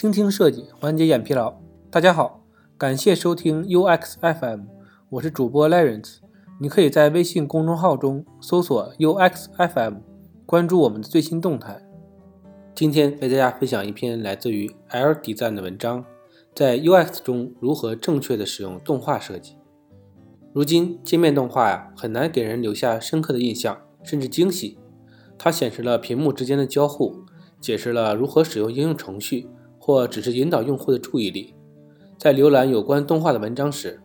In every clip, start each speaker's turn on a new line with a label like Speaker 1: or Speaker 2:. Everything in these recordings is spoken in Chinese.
Speaker 1: 倾听设计，缓解眼疲劳。大家好，感谢收听 UX FM，我是主播 Lawrence。你可以在微信公众号中搜索 UX FM，关注我们的最新动态。今天为大家分享一篇来自于 L 底赞的文章，在 UX 中如何正确的使用动画设计。如今界面动画呀，很难给人留下深刻的印象，甚至惊喜。它显示了屏幕之间的交互，解释了如何使用应用程序，或只是引导用户的注意力。在浏览有关动画的文章时，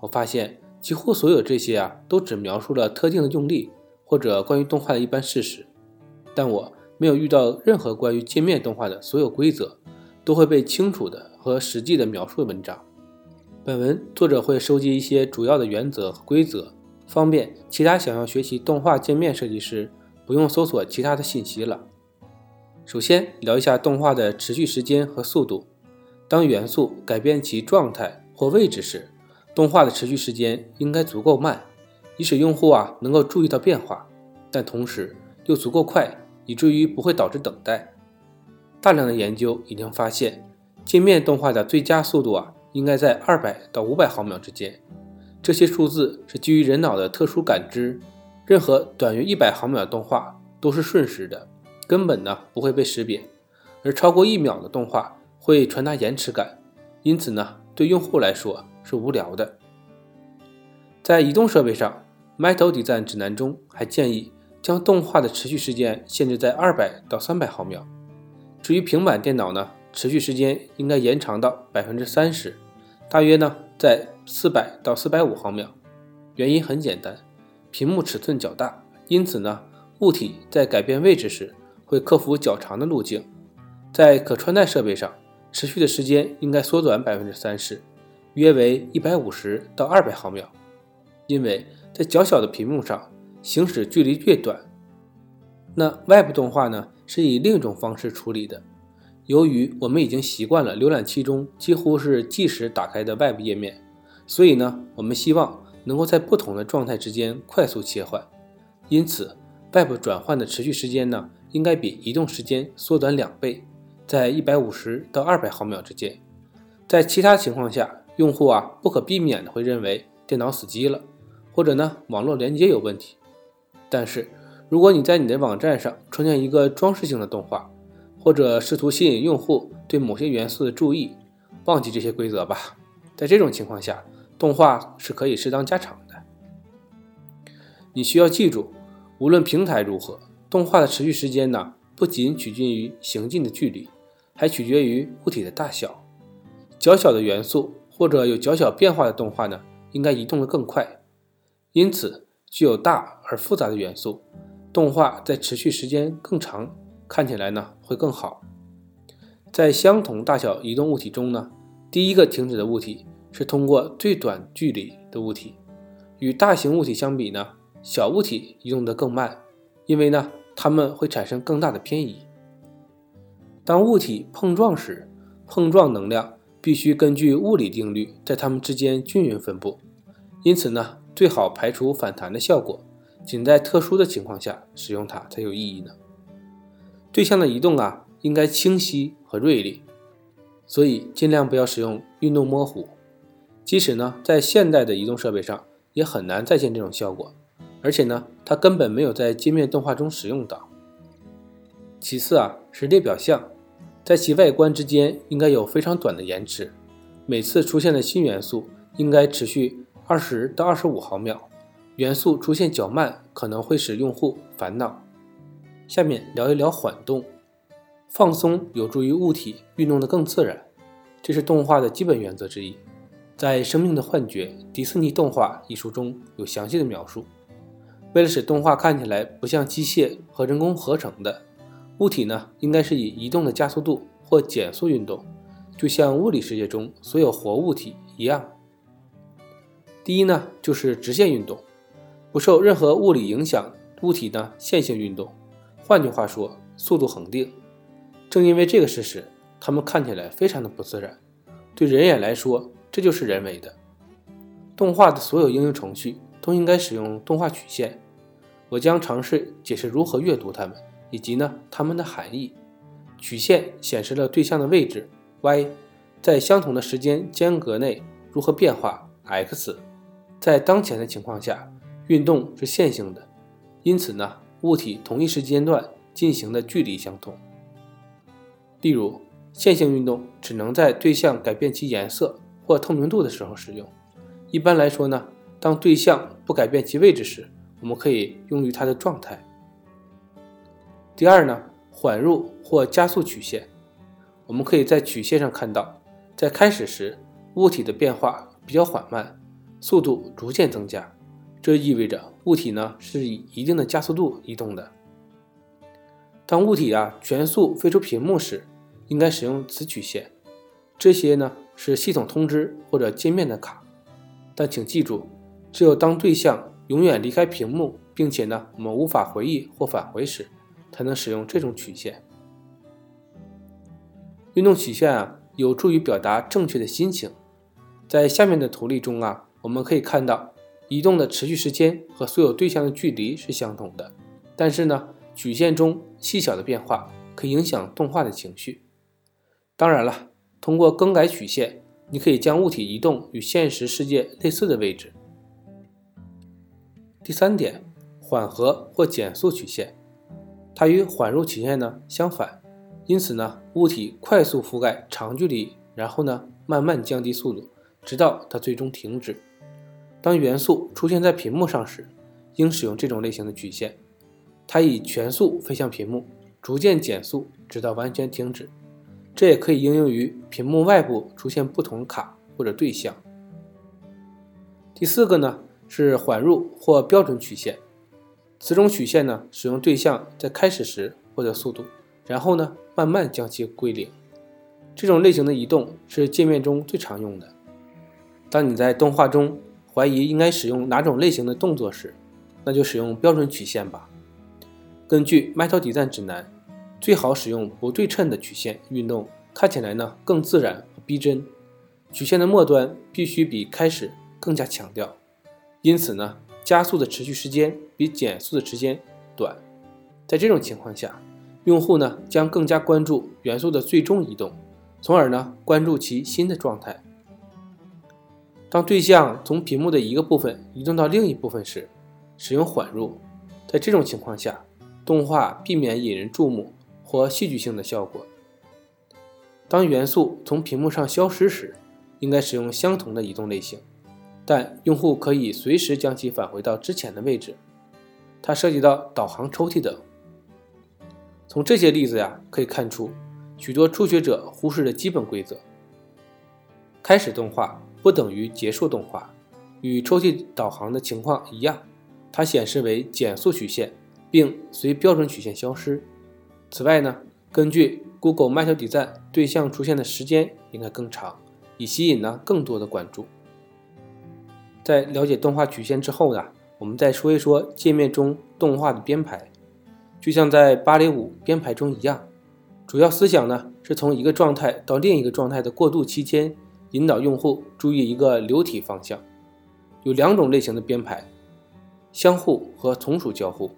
Speaker 1: 我发现几乎所有这些啊，都只描述了特定的用例，或者关于动画的一般事实。但我没有遇到任何关于界面动画的所有规则都会被清楚的和实际的描述的文章。本文作者会收集一些主要的原则和规则，方便其他想要学习动画界面设计师不用搜索其他的信息了。首先聊一下动画的持续时间和速度。当元素改变其状态或位置时，动画的持续时间应该足够慢，以使用户啊能够注意到变化，但同时又足够快，以至于不会导致等待。大量的研究已经发现，界面动画的最佳速度啊。应该在二百到五百毫秒之间，这些数字是基于人脑的特殊感知。任何短于一百毫秒的动画都是瞬时的，根本呢不会被识别；而超过一秒的动画会传达延迟感，因此呢对用户来说是无聊的。在移动设备上，Meta Design 指南中还建议将动画的持续时间限制在二百到三百毫秒。至于平板电脑呢？持续时间应该延长到百分之三十，大约呢在四百到四百五毫秒。原因很简单，屏幕尺寸较大，因此呢物体在改变位置时会克服较长的路径。在可穿戴设备上，持续的时间应该缩短百分之三十，约为一百五十到二百毫秒。因为在较小的屏幕上行驶距离越短。那外部动画呢是以另一种方式处理的。由于我们已经习惯了浏览器中几乎是即时打开的外部页面，所以呢，我们希望能够在不同的状态之间快速切换。因此，外部转换的持续时间呢，应该比移动时间缩短两倍，在一百五十到二百毫秒之间。在其他情况下，用户啊不可避免的会认为电脑死机了，或者呢网络连接有问题。但是，如果你在你的网站上创建一个装饰性的动画，或者试图吸引用户对某些元素的注意，忘记这些规则吧。在这种情况下，动画是可以适当加长的。你需要记住，无论平台如何，动画的持续时间呢，不仅取决于行进的距离，还取决于物体的大小。较小的元素或者有较小变化的动画呢，应该移动的更快。因此，具有大而复杂的元素，动画在持续时间更长。看起来呢会更好。在相同大小移动物体中呢，第一个停止的物体是通过最短距离的物体。与大型物体相比呢，小物体移动得更慢，因为呢它们会产生更大的偏移。当物体碰撞时，碰撞能量必须根据物理定律在它们之间均匀分布。因此呢，最好排除反弹的效果，仅在特殊的情况下使用它才有意义呢。对象的移动啊，应该清晰和锐利，所以尽量不要使用运动模糊。即使呢，在现代的移动设备上，也很难再现这种效果，而且呢，它根本没有在界面动画中使用到。其次啊，是列表项，在其外观之间应该有非常短的延迟，每次出现的新元素应该持续二十到二十五毫秒。元素出现较慢，可能会使用户烦恼。下面聊一聊缓动，放松有助于物体运动的更自然，这是动画的基本原则之一。在《生命的幻觉：迪士尼动画》一书中有详细的描述。为了使动画看起来不像机械和人工合成的物体呢，应该是以移动的加速度或减速运动，就像物理世界中所有活物体一样。第一呢，就是直线运动，不受任何物理影响，物体呢线性运动。换句话说，速度恒定。正因为这个事实，它们看起来非常的不自然。对人眼来说，这就是人为的。动画的所有应用程序都应该使用动画曲线。我将尝试解释如何阅读它们，以及呢它们的含义。曲线显示了对象的位置，y 在相同的时间间隔内如何变化 x，在当前的情况下，运动是线性的，因此呢，物体同一时间段进行的距离相同。例如，线性运动只能在对象改变其颜色或透明度的时候使用。一般来说呢，当对象不改变其位置时，我们可以用于它的状态。第二呢，缓入或加速曲线，我们可以在曲线上看到，在开始时物体的变化比较缓慢，速度逐渐增加，这意味着物体呢是以一定的加速度移动的。当物体啊全速飞出屏幕时，应该使用此曲线。这些呢是系统通知或者界面的卡，但请记住，只有当对象永远离开屏幕，并且呢我们无法回忆或返回时，才能使用这种曲线。运动曲线啊有助于表达正确的心情。在下面的图例中啊，我们可以看到移动的持续时间和所有对象的距离是相同的，但是呢。曲线中细小的变化可以影响动画的情绪。当然了，通过更改曲线，你可以将物体移动与现实世界类似的位置。第三点，缓和或减速曲线，它与缓入曲线呢相反，因此呢，物体快速覆盖长距离，然后呢慢慢降低速度，直到它最终停止。当元素出现在屏幕上时，应使用这种类型的曲线。它以全速飞向屏幕，逐渐减速，直到完全停止。这也可以应用于屏幕外部出现不同卡或者对象。第四个呢是缓入或标准曲线，此种曲线呢使用对象在开始时获得速度，然后呢慢慢将其归零。这种类型的移动是界面中最常用的。当你在动画中怀疑应该使用哪种类型的动作时，那就使用标准曲线吧。根据 Metal Design 指南，最好使用不对称的曲线运动，看起来呢更自然和逼真。曲线的末端必须比开始更加强调，因此呢，加速的持续时间比减速的时间短。在这种情况下，用户呢将更加关注元素的最终移动，从而呢关注其新的状态。当对象从屏幕的一个部分移动到另一部分时，使用缓入。在这种情况下。动画避免引人注目或戏剧性的效果。当元素从屏幕上消失时，应该使用相同的移动类型，但用户可以随时将其返回到之前的位置。它涉及到导航抽屉等。从这些例子呀，可以看出许多初学者忽视的基本规则：开始动画不等于结束动画，与抽屉导航的情况一样，它显示为减速曲线。并随标准曲线消失。此外呢，根据 Google Metal Design，对象出现的时间应该更长，以吸引呢更多的关注。在了解动画曲线之后呢，我们再说一说界面中动画的编排。就像在芭蕾舞编排中一样，主要思想呢是从一个状态到另一个状态的过渡期间，引导用户注意一个流体方向。有两种类型的编排：相互和从属交互。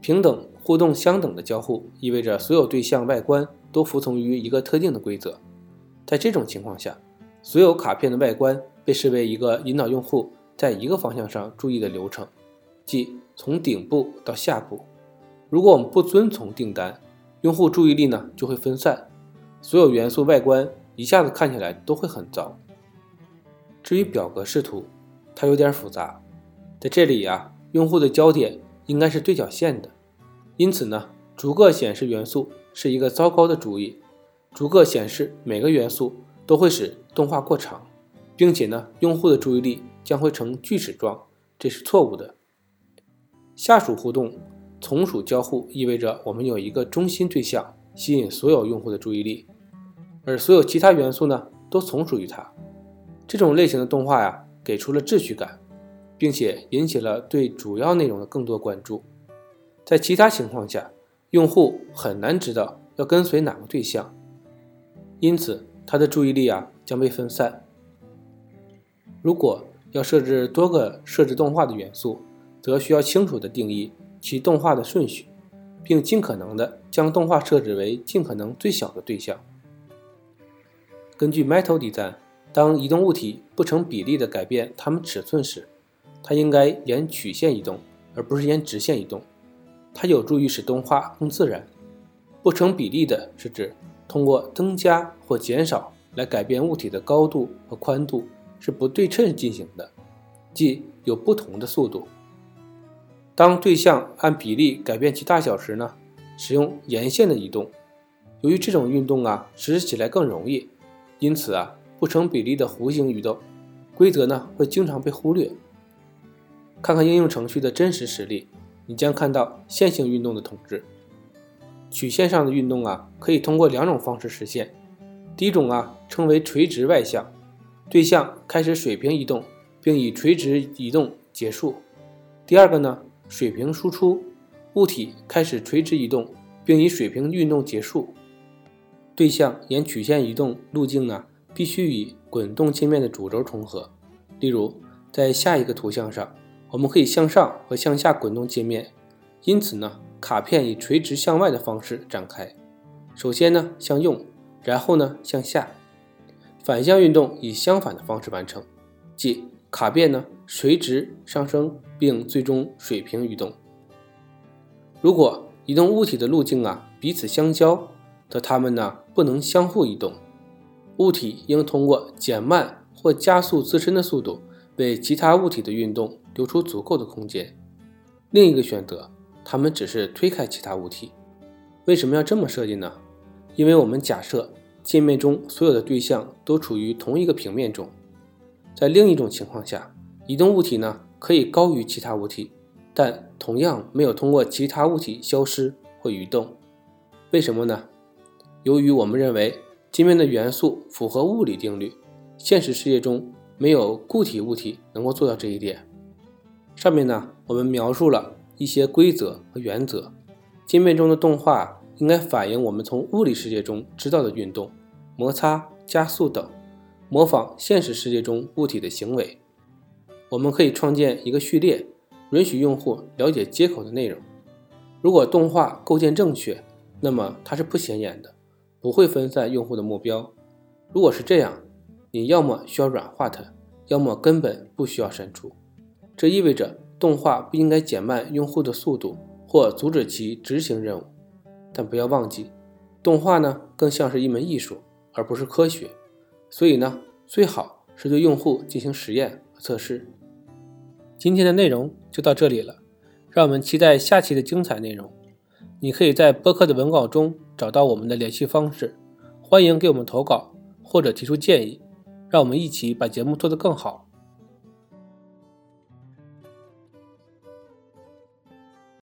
Speaker 1: 平等互动相等的交互意味着所有对象外观都服从于一个特定的规则。在这种情况下，所有卡片的外观被视为一个引导用户在一个方向上注意的流程，即从顶部到下部。如果我们不遵从订单，用户注意力呢就会分散，所有元素外观一下子看起来都会很糟。至于表格视图，它有点复杂，在这里呀，用户的焦点应该是对角线的。因此呢，逐个显示元素是一个糟糕的主意。逐个显示每个元素都会使动画过长，并且呢，用户的注意力将会呈锯齿状，这是错误的。下属互动、从属交互意味着我们有一个中心对象吸引所有用户的注意力，而所有其他元素呢都从属于它。这种类型的动画呀，给出了秩序感，并且引起了对主要内容的更多关注。在其他情况下，用户很难知道要跟随哪个对象，因此他的注意力啊将被分散。如果要设置多个设置动画的元素，则需要清楚地定义其动画的顺序，并尽可能的将动画设置为尽可能最小的对象。根据 Metal Design，当移动物体不成比例地改变它们尺寸时，它应该沿曲线移动，而不是沿直线移动。它有助于使动画更自然。不成比例的是指通过增加或减少来改变物体的高度和宽度是不对称进行的，即有不同的速度。当对象按比例改变其大小时呢，使用沿线的移动。由于这种运动啊实施起来更容易，因此啊不成比例的弧形移动规则呢会经常被忽略。看看应用程序的真实实例，你将看到线性运动的统治。曲线上的运动啊可以通过两种方式实现。第一种啊称为垂直外向，对象开始水平移动，并以垂直移动结束。第二个呢？水平输出，物体开始垂直移动，并以水平运动结束。对象沿曲线移动路径呢，必须与滚动界面的主轴重合。例如，在下一个图像上，我们可以向上和向下滚动界面，因此呢，卡片以垂直向外的方式展开。首先呢向右，然后呢向下。反向运动以相反的方式完成，即卡片呢垂直上升。并最终水平移动。如果移动物体的路径啊彼此相交，则它们呢不能相互移动。物体应通过减慢或加速自身的速度，为其他物体的运动留出足够的空间。另一个选择，它们只是推开其他物体。为什么要这么设计呢？因为我们假设界面中所有的对象都处于同一个平面中。在另一种情况下，移动物体呢？可以高于其他物体，但同样没有通过其他物体消失或移动。为什么呢？由于我们认为界面的元素符合物理定律，现实世界中没有固体物体能够做到这一点。上面呢，我们描述了一些规则和原则。界面中的动画应该反映我们从物理世界中知道的运动、摩擦、加速等，模仿现实世界中物体的行为。我们可以创建一个序列，允许用户了解接口的内容。如果动画构建正确，那么它是不显眼的，不会分散用户的目标。如果是这样，你要么需要软化它，要么根本不需要删除。这意味着动画不应该减慢用户的速度或阻止其执行任务。但不要忘记，动画呢更像是一门艺术，而不是科学。所以呢，最好是对用户进行实验和测试。今天的内容就到这里了，让我们期待下期的精彩内容。你可以在播客的文稿中找到我们的联系方式，欢迎给我们投稿或者提出建议，让我们一起把节目做得更好。